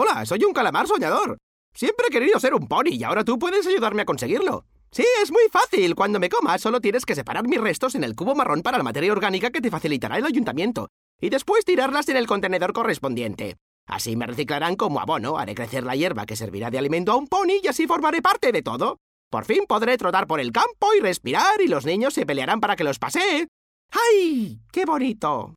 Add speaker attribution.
Speaker 1: Hola, soy un calamar soñador. Siempre he querido ser un pony y ahora tú puedes ayudarme a conseguirlo. Sí, es muy fácil. Cuando me comas, solo tienes que separar mis restos en el cubo marrón para la materia orgánica que te facilitará el ayuntamiento, y después tirarlas en el contenedor correspondiente. Así me reciclarán como abono, haré crecer la hierba que servirá de alimento a un pony y así formaré parte de todo. Por fin podré trotar por el campo y respirar y los niños se pelearán para que los pasee. ¡Ay! ¡Qué bonito!